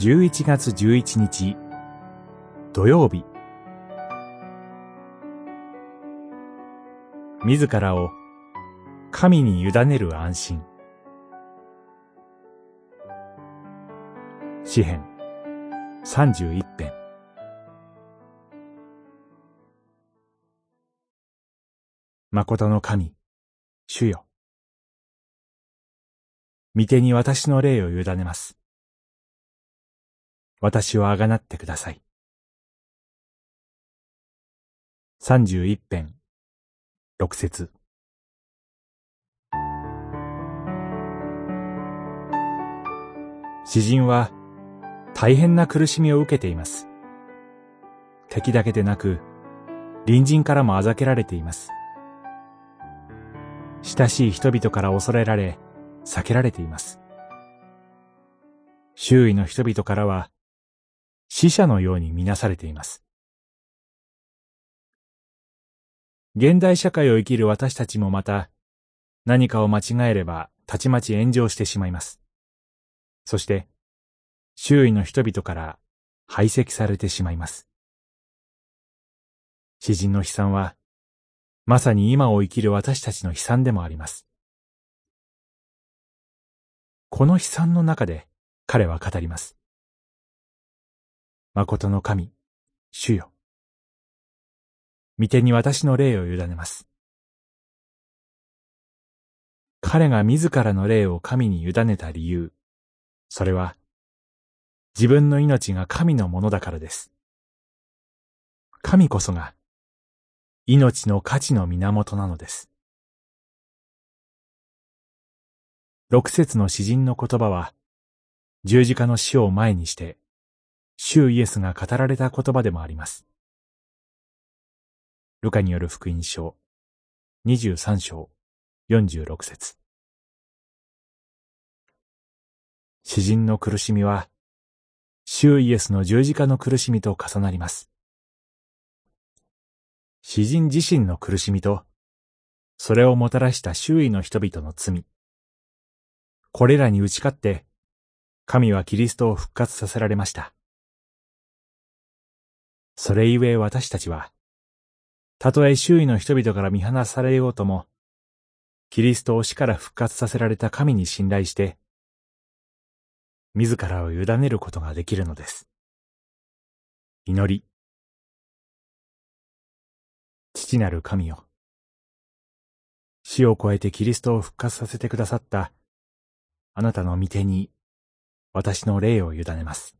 11月11日。土曜日。自らを神に委ねる安心。詩編31編。誠の神、主よ。御手に私の霊を委ねます。私をあがなってください。三十一編、六節。詩人は大変な苦しみを受けています。敵だけでなく、隣人からもあざけられています。親しい人々から恐れられ、避けられています。周囲の人々からは、死者のようにみなされています。現代社会を生きる私たちもまた、何かを間違えれば、たちまち炎上してしまいます。そして、周囲の人々から排斥されてしまいます。詩人の悲惨は、まさに今を生きる私たちの悲惨でもあります。この悲惨の中で彼は語ります。誠の神、主よ。御手に私の霊を委ねます。彼が自らの霊を神に委ねた理由、それは、自分の命が神のものだからです。神こそが命の価値の源なのです。六節の詩人の言葉は、十字架の死を前にして、主イエスが語られた言葉でもあります。ルカによる福音書、二十三章、四十六節。詩人の苦しみは、主イエスの十字架の苦しみと重なります。詩人自身の苦しみと、それをもたらした周囲の人々の罪。これらに打ち勝って、神はキリストを復活させられました。それゆえ私たちは、たとえ周囲の人々から見放されようとも、キリストを死から復活させられた神に信頼して、自らを委ねることができるのです。祈り。父なる神よ。死を超えてキリストを復活させてくださったあなたの御手に私の霊を委ねます。